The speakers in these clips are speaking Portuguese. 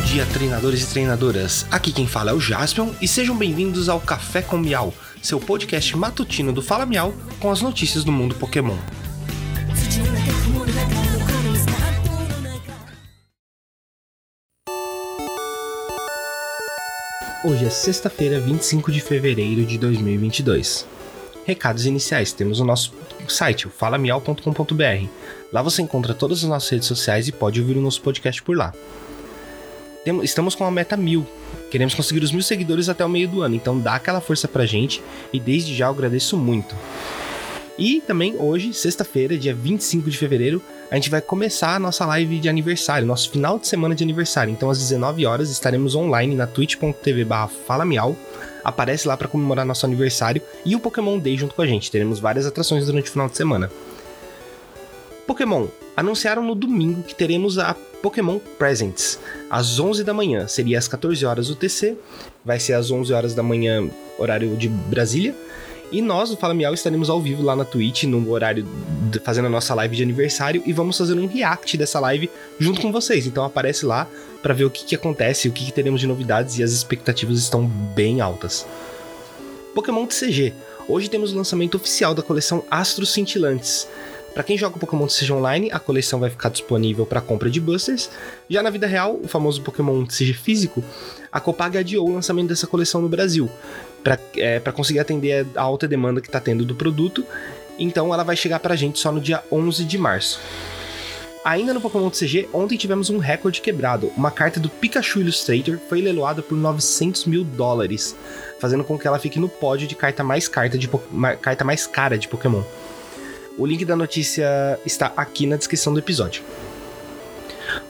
dia, treinadores e treinadoras. Aqui quem fala é o Jaspion e sejam bem-vindos ao Café com Miau, seu podcast matutino do Fala Miau com as notícias do mundo Pokémon. Hoje é sexta-feira, 25 de fevereiro de 2022. Recados iniciais: temos o nosso site, o falamial.com.br. Lá você encontra todas as nossas redes sociais e pode ouvir o nosso podcast por lá. Estamos com a meta mil. Queremos conseguir os mil seguidores até o meio do ano, então dá aquela força pra gente e desde já eu agradeço muito. E também hoje, sexta-feira, dia 25 de fevereiro, a gente vai começar a nossa live de aniversário, nosso final de semana de aniversário. Então, às 19 horas, estaremos online na twitch.tv falamial. Aparece lá para comemorar nosso aniversário e o Pokémon Day junto com a gente. Teremos várias atrações durante o final de semana. Pokémon anunciaram no domingo que teremos a Pokémon Presents às 11 da manhã. Seria às 14 horas UTC, vai ser às 11 horas da manhã, horário de Brasília. E nós, o Fala Miau, estaremos ao vivo lá na Twitch, no horário de, fazendo a nossa live de aniversário e vamos fazer um react dessa live junto com vocês. Então aparece lá para ver o que, que acontece, o que, que teremos de novidades e as expectativas estão bem altas. Pokémon TCG. Hoje temos o lançamento oficial da coleção Astros Cintilantes. Para quem joga Pokémon TCG Online, a coleção vai ficar disponível para compra de boosters. Já na vida real, o famoso Pokémon TCG físico, a Copag adiou o lançamento dessa coleção no Brasil, para é, conseguir atender a alta demanda que está tendo do produto. Então ela vai chegar para a gente só no dia 11 de março. Ainda no Pokémon TCG, ontem tivemos um recorde quebrado. Uma carta do Pikachu Illustrator foi leiloada por 900 mil dólares, fazendo com que ela fique no pódio de carta mais, carta de, carta mais cara de Pokémon. O link da notícia está aqui na descrição do episódio.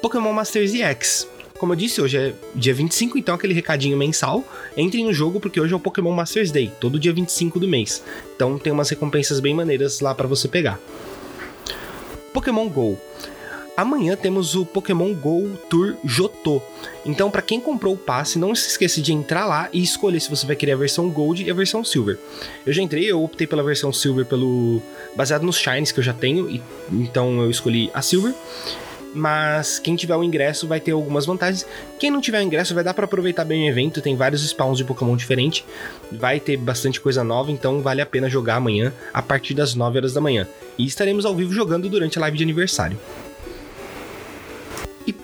Pokémon Masters EX. Como eu disse, hoje é dia 25, então aquele recadinho mensal. Entrem no jogo porque hoje é o Pokémon Masters Day, todo dia 25 do mês. Então tem umas recompensas bem maneiras lá para você pegar. Pokémon Go. Amanhã temos o Pokémon Go Tour Jotô. Então, para quem comprou o passe, não se esqueça de entrar lá e escolher se você vai querer a versão Gold e a versão Silver. Eu já entrei, eu optei pela versão Silver pelo baseado nos shines que eu já tenho, e, então eu escolhi a Silver. Mas quem tiver o ingresso vai ter algumas vantagens. Quem não tiver o ingresso vai dar para aproveitar bem o evento, tem vários spawns de Pokémon diferentes, vai ter bastante coisa nova, então vale a pena jogar amanhã a partir das 9 horas da manhã. E estaremos ao vivo jogando durante a live de aniversário.